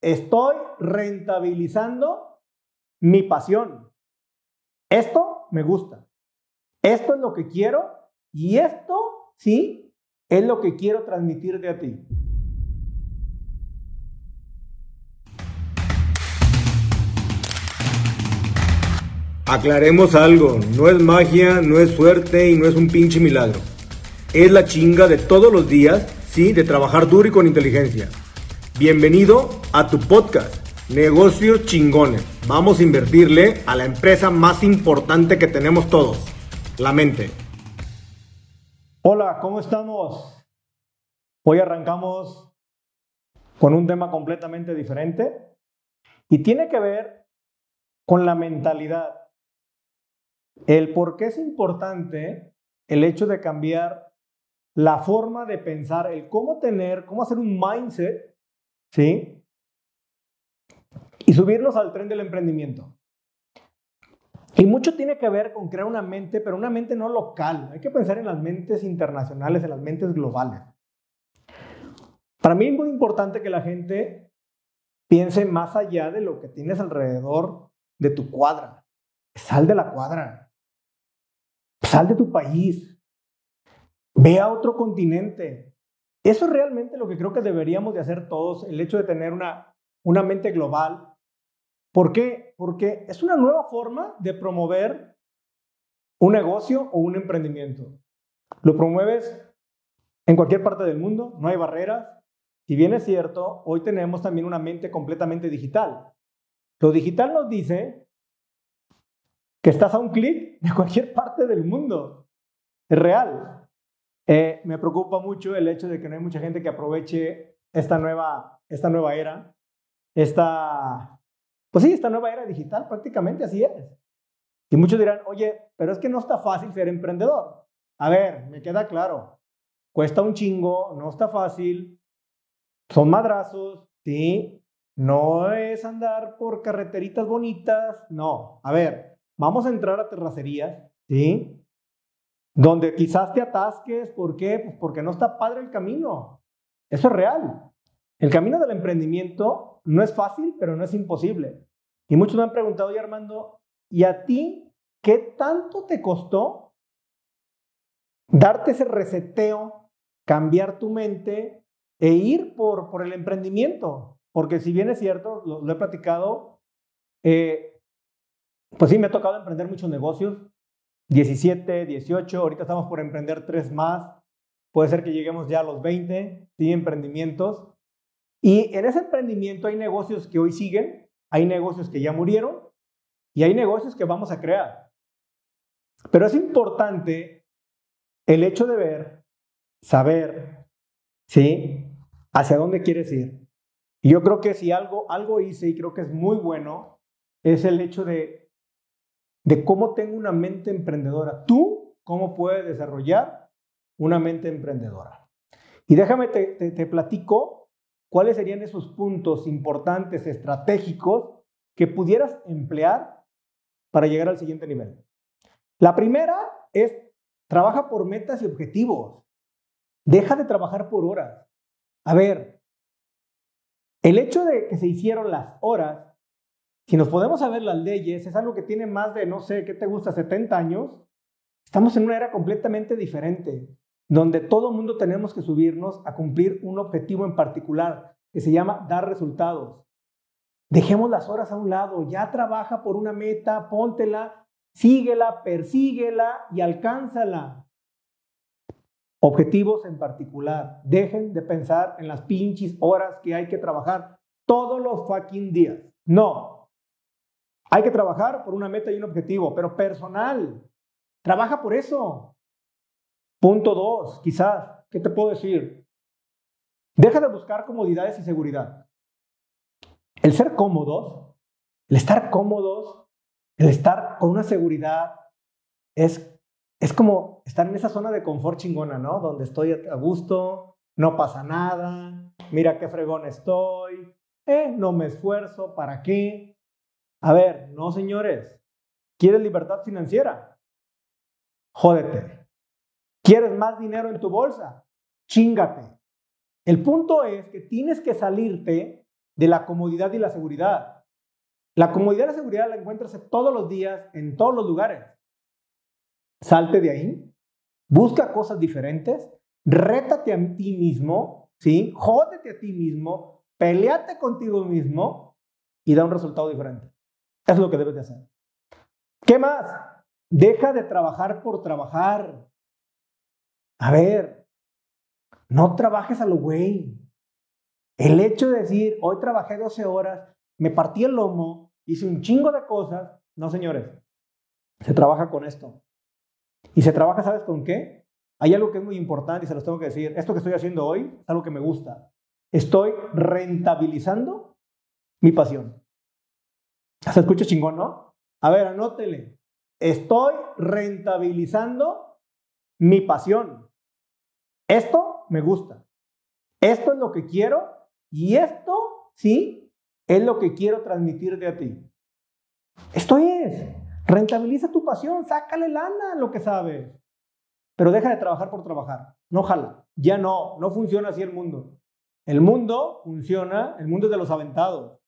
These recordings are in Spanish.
estoy rentabilizando mi pasión. Esto me gusta. Esto es lo que quiero y esto, sí, es lo que quiero transmitirte a ti. Aclaremos algo, no es magia, no es suerte y no es un pinche milagro. Es la chinga de todos los días, sí, de trabajar duro y con inteligencia. Bienvenido a tu podcast, Negocios Chingones. Vamos a invertirle a la empresa más importante que tenemos todos, la mente. Hola, ¿cómo estamos? Hoy arrancamos con un tema completamente diferente y tiene que ver con la mentalidad. El por qué es importante el hecho de cambiar la forma de pensar, el cómo tener, cómo hacer un mindset, ¿sí? Y subirnos al tren del emprendimiento. Y mucho tiene que ver con crear una mente, pero una mente no local. Hay que pensar en las mentes internacionales, en las mentes globales. Para mí es muy importante que la gente piense más allá de lo que tienes alrededor de tu cuadra. Sal de la cuadra. Sal de tu país. Ve a otro continente. Eso es realmente lo que creo que deberíamos de hacer todos, el hecho de tener una, una mente global. ¿Por qué? Porque es una nueva forma de promover un negocio o un emprendimiento. Lo promueves en cualquier parte del mundo, no hay barreras. Si bien es cierto, hoy tenemos también una mente completamente digital. Lo digital nos dice que estás a un clic de cualquier parte del mundo. Es real. Eh, me preocupa mucho el hecho de que no hay mucha gente que aproveche esta nueva, esta nueva era, esta, pues sí, esta nueva era digital, prácticamente así es. Y muchos dirán, oye, pero es que no está fácil ser emprendedor. A ver, me queda claro, cuesta un chingo, no está fácil, son madrazos, sí, no es andar por carreteritas bonitas, no. A ver, Vamos a entrar a terracerías, ¿sí? Donde quizás te atasques, ¿por qué? Pues porque no está padre el camino. Eso es real. El camino del emprendimiento no es fácil, pero no es imposible. Y muchos me han preguntado, ya Armando, ¿y a ti qué tanto te costó darte ese reseteo, cambiar tu mente e ir por, por el emprendimiento? Porque si bien es cierto, lo, he platicado, eh, pues sí, me ha tocado emprender muchos negocios, 17, 18, ahorita estamos por emprender tres más, puede ser que lleguemos ya a los 20, sí, emprendimientos. Y en ese emprendimiento hay negocios que hoy siguen, hay negocios que ya murieron y hay negocios que vamos a crear. Pero es importante el hecho de ver, saber, ¿sí? Hacia dónde quieres ir. Y yo creo que si algo, algo hice y creo que es muy bueno, es el hecho de de cómo tengo una mente emprendedora. Tú, cómo puedes desarrollar una mente emprendedora. Y déjame, te, platico cuáles serían esos puntos importantes, estratégicos, que pudieras emplear para llegar al siguiente nivel. La primera es, trabaja por metas y objetivos. Deja de trabajar por horas. A ver, el hecho de que se hicieron las horas si nos podemos saber las leyes, es algo que tiene más de, no sé, ¿qué te gusta? 70 años. Estamos en una era completamente diferente, donde todo mundo tenemos que subirnos a cumplir un objetivo en particular, que se llama dar resultados. Dejemos las horas a un lado, ya trabaja por una meta, póntela, síguela, persíguela y alcánzala. Objetivos en particular. Dejen de pensar en las pinches horas que hay que trabajar todos los fucking días. No, hay que trabajar por una meta y un objetivo, pero personal. Trabaja por eso. Punto dos, quizás, ¿qué te puedo decir? Deja de buscar comodidades y seguridad. El ser cómodos, el estar cómodos, el estar con una seguridad, es, es como estar en esa zona de confort chingona, ¿no? Donde estoy a gusto, no pasa nada, mira qué fregón estoy, eh, no me esfuerzo, ¿para qué? A ver, no señores. ¿Quieres libertad financiera? Jódete. ¿Quieres más dinero en tu bolsa? Chingate. El punto es que tienes que salirte de la comodidad y la seguridad. La comodidad y la seguridad la encuentras todos los días, en todos los lugares. Salte de ahí, busca cosas diferentes, rétate a ti mismo, ¿sí? Jódete a ti mismo, peleate contigo mismo y da un resultado diferente. Es lo que debes de hacer. ¿Qué más? Deja de trabajar por trabajar. A ver, no trabajes a lo güey. El hecho de decir, hoy trabajé 12 horas, me partí el lomo, hice un chingo de cosas. No, señores. Se trabaja con esto. Y se trabaja, ¿sabes con qué? Hay algo que es muy importante y se los tengo que decir. Esto que estoy haciendo hoy es algo que me gusta. Estoy rentabilizando mi pasión. ¿Se escucha chingón, no? A ver, anótele. Estoy rentabilizando mi pasión. Esto me gusta. Esto es lo que quiero y esto, sí, es lo que quiero transmitirte a ti. Esto es. Rentabiliza tu pasión, sácale lana lo que sabes. Pero deja de trabajar por trabajar. No jala. Ya no, no funciona así el mundo. El mundo funciona, el mundo es de los aventados.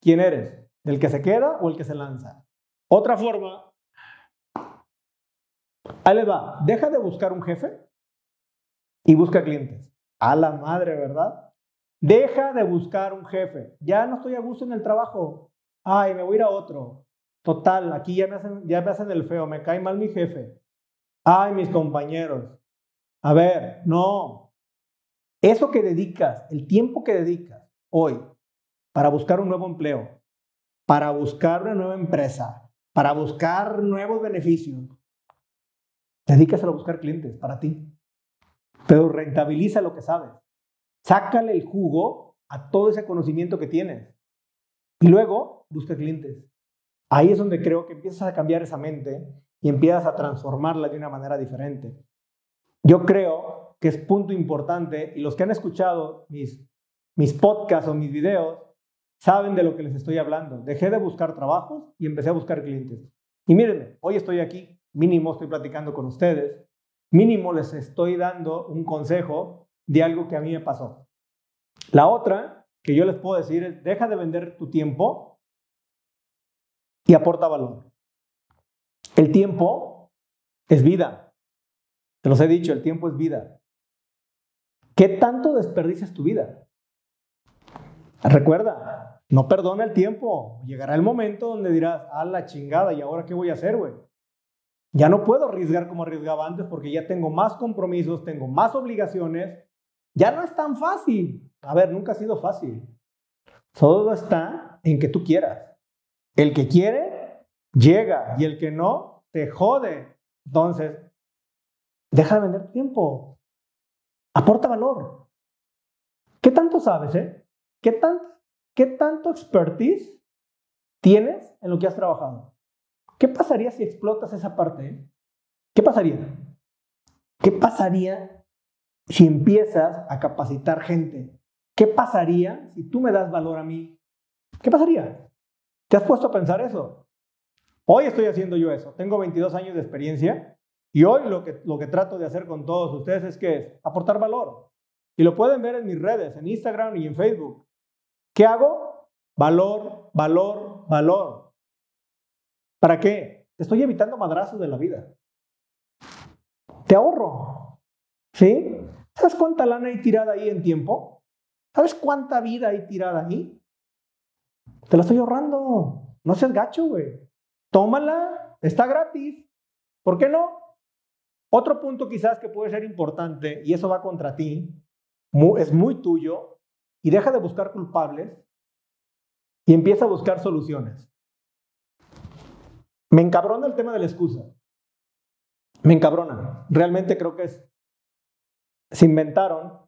¿Quién eres? ¿Del que se queda o el que se lanza? Otra forma. Ahí le va. Deja de buscar un jefe y busca clientes. A la madre, ¿verdad? Deja de buscar un jefe. Ya no estoy a gusto en el trabajo. Ay, me voy a ir a otro. Total, aquí ya me hacen, ya me hacen el feo, me cae mal mi jefe. Ay, mis compañeros. A ver, no. Eso que dedicas, el tiempo que dedicas hoy para buscar un nuevo empleo, para buscar una nueva empresa, para buscar nuevos beneficios, dedícaselo a buscar clientes para ti. Pero rentabiliza lo que sabes. Sácale el jugo a todo ese conocimiento que tienes. Y luego busca clientes. Ahí es donde creo que empiezas a cambiar esa mente y empiezas a transformarla de una manera diferente. Yo creo que es punto importante y los que han escuchado mis, mis podcasts o mis videos saben de lo que les estoy hablando. Dejé de buscar trabajos y empecé a buscar clientes. Y mírenme, hoy estoy aquí, mínimo estoy platicando con ustedes, mínimo les estoy dando un consejo de algo que a mí me pasó. La otra que yo les puedo decir es, deja de vender tu tiempo y aporta valor. El tiempo es vida. Te los he dicho, el tiempo es vida. ¿Qué tanto desperdicias tu vida? Recuerda, no perdona el tiempo. Llegará el momento donde dirás, a la chingada, ¿y ahora qué voy a hacer, güey? Ya no puedo arriesgar como arriesgaba antes porque ya tengo más compromisos, tengo más obligaciones. Ya no es tan fácil. A ver, nunca ha sido fácil. Todo está en que tú quieras. El que quiere, llega. Y el que no, te jode. Entonces, deja de vender tiempo. Aporta valor. ¿Qué tanto sabes, eh? ¿Qué, tan, ¿Qué tanto expertise tienes en lo que has trabajado? ¿Qué pasaría si explotas esa parte? Eh? ¿Qué pasaría? ¿Qué pasaría si empiezas a capacitar gente? ¿Qué pasaría si tú me das valor a mí? ¿Qué pasaría? ¿Te has puesto a pensar eso? Hoy estoy haciendo yo eso. Tengo 22 años de experiencia y hoy lo que, lo que trato de hacer con todos ustedes es que es aportar valor. Y lo pueden ver en mis redes, en Instagram y en Facebook. ¿Qué hago? Valor, valor, valor. ¿Para qué? Te estoy evitando madrazos de la vida. Te ahorro. ¿Sí? ¿Sabes cuánta lana hay tirada ahí en tiempo? ¿Sabes cuánta vida hay tirada ahí? Te la estoy ahorrando. No seas gacho, güey. Tómala, está gratis. ¿Por qué no? Otro punto quizás que puede ser importante, y eso va contra ti, es muy tuyo, y deja de buscar culpables y empieza a buscar soluciones. Me encabrona el tema de la excusa. Me encabrona. Realmente creo que es... Se inventaron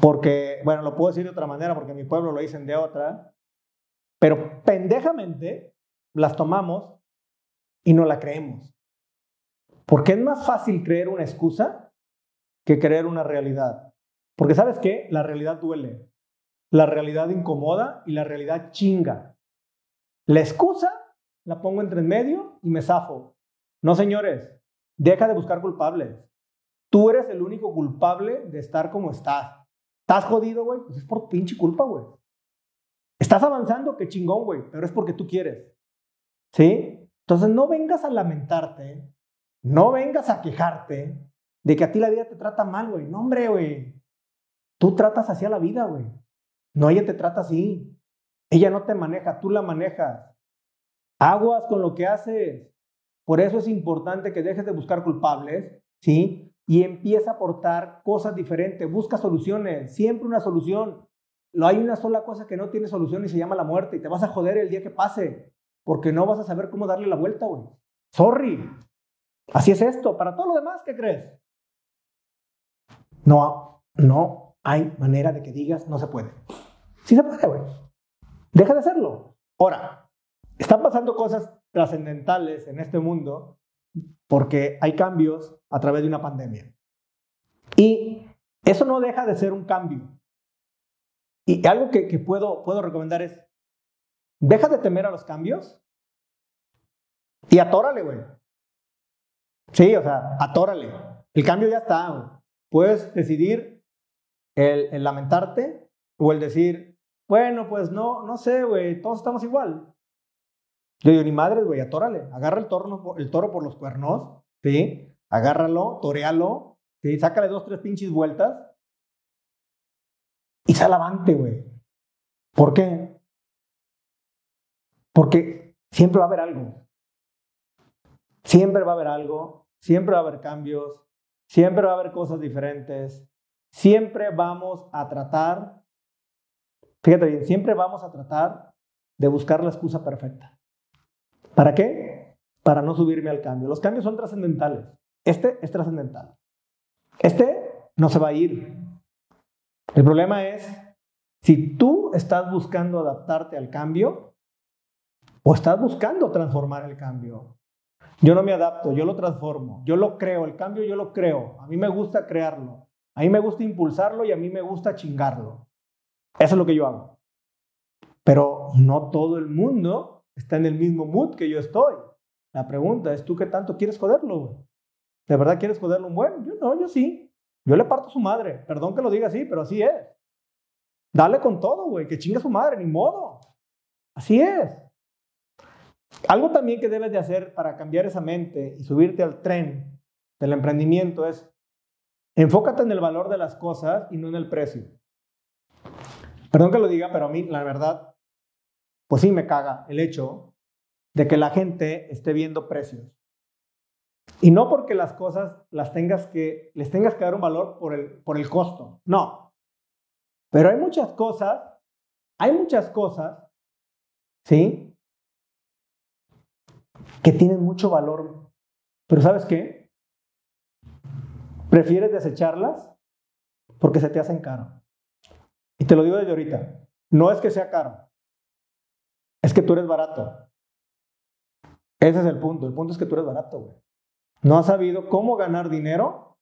porque, bueno, lo puedo decir de otra manera porque mi pueblo lo dicen de otra, pero pendejamente las tomamos y no la creemos. Porque es más fácil creer una excusa que creer una realidad. Porque sabes qué? La realidad duele, la realidad incomoda y la realidad chinga. La excusa la pongo entre en medio y me zafo. No, señores, deja de buscar culpables. Tú eres el único culpable de estar como estás. ¿Estás jodido, güey? Pues es por pinche culpa, güey. Estás avanzando, qué chingón, güey, pero es porque tú quieres. ¿Sí? Entonces no vengas a lamentarte, no vengas a quejarte de que a ti la vida te trata mal, güey. No, hombre, güey. Tú tratas así a la vida, güey. No, ella te trata así. Ella no te maneja, tú la manejas. Aguas con lo que haces. Por eso es importante que dejes de buscar culpables, ¿sí? Y empieza a aportar cosas diferentes. Busca soluciones, siempre una solución. No hay una sola cosa que no tiene solución y se llama la muerte. Y te vas a joder el día que pase, porque no vas a saber cómo darle la vuelta, güey. Sorry. Así es esto. Para todo lo demás, ¿qué crees? No, no hay manera de que digas no se puede. Sí se puede, güey. Deja de hacerlo. Ahora, están pasando cosas trascendentales en este mundo porque hay cambios a través de una pandemia. Y eso no deja de ser un cambio. Y algo que, puedo, puedo recomendar es, deja de temer a los cambios y atórale, güey. Sí, o sea, atórale. El cambio ya está. Puedes decidir el, lamentarte o el decir, bueno, pues no, no sé, güey, todos estamos igual. Yo digo, ni madre, güey, atórale, agarra el, toro, el toro por los cuernos, ¿sí? Agárralo, torealo, ¿sí? Sácale dos, tres pinches vueltas y sal avante, güey. ¿Por qué? Porque siempre va a haber algo. Siempre va a haber algo, siempre va a haber cambios, siempre va a haber cosas diferentes. Siempre vamos a tratar Fíjate bien, siempre vamos a tratar de buscar la excusa perfecta. ¿Para qué? Para no subirme al cambio. Los cambios son trascendentales. Este es trascendental. Este no se va a ir. El problema es si tú estás buscando adaptarte al cambio o estás buscando transformar el cambio. Yo no me adapto, yo lo transformo, yo lo creo, el cambio yo lo creo. A mí me gusta crearlo, a mí me gusta impulsarlo y a mí me gusta chingarlo. Eso es lo que yo hago. Pero no todo el mundo está en el mismo mood que yo estoy. La pregunta es, ¿tú qué tanto quieres joderlo, güey? ¿De verdad quieres joderlo un buen? Yo no, yo sí. Yo le parto a su madre. Perdón que lo diga así, pero así es. Dale con todo, güey. Que chingue a su madre, ni modo. Así es. Algo también que debes de hacer para cambiar esa mente y subirte al tren del emprendimiento es enfócate en el valor de las cosas y no en el precio. Perdón que lo diga, pero a mí, la verdad, pues sí me caga el hecho de que la gente esté viendo precios. Y no porque las cosas las tengas que, les tengas que dar un valor por el, por el costo, no. Pero hay muchas cosas, hay muchas cosas, ¿sí? Que tienen mucho valor. Pero ¿sabes qué? Prefieres desecharlas porque se te hacen caro. Y te lo digo desde ahorita, no es que sea caro, es que tú eres barato. Ese es el punto, el punto es que tú eres barato, güey. No has sabido cómo ganar dinero,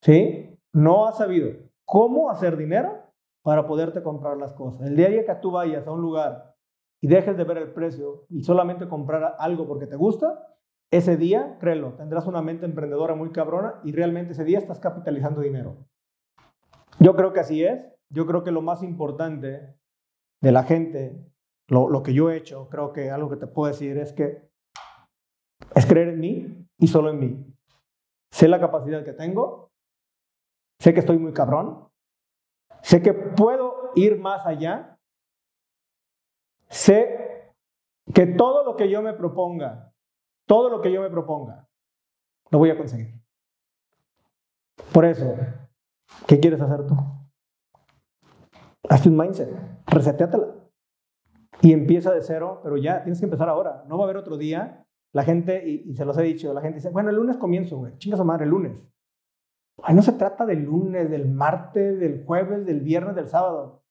¿sí? No has sabido cómo hacer dinero para poderte comprar las cosas. El día que tú vayas a un lugar y dejes de ver el precio y solamente comprar algo porque te gusta, ese día, créelo, tendrás una mente emprendedora muy cabrona y realmente ese día estás capitalizando dinero. Yo creo que así es yo creo que lo más importante de la gente, lo, que yo he hecho, creo que algo que te puedo decir es que es creer en mí y solo en mí. Sé la capacidad que tengo, sé que estoy muy cabrón, sé que puedo ir más allá, sé que todo lo que yo me proponga, todo lo que yo me proponga, lo voy a conseguir. Por eso, ¿qué quieres hacer tú? Hazte un mindset, reseteatela. Y empieza de cero, pero ya tienes que empezar ahora. No va a haber otro día. La gente, y, se los he dicho, la gente dice, bueno, el lunes comienzo, güey. Chinga su madre, el lunes. Ay, no se trata del lunes, del martes, del jueves, del viernes, del sábado.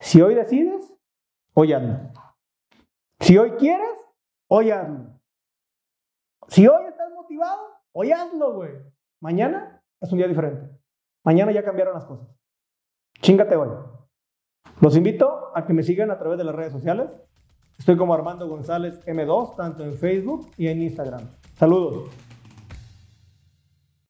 Si hoy decides, hoy hazlo. Si hoy quieres, hazlo. Si hoy estás motivado, hoy hazlo, güey. Mañana es un día diferente. Mañana ya cambiaron las cosas. Chingate hoy. Los invito a que me sigan a través de las redes sociales. Estoy como Armando González M2, tanto en Facebook y en Instagram. Saludos.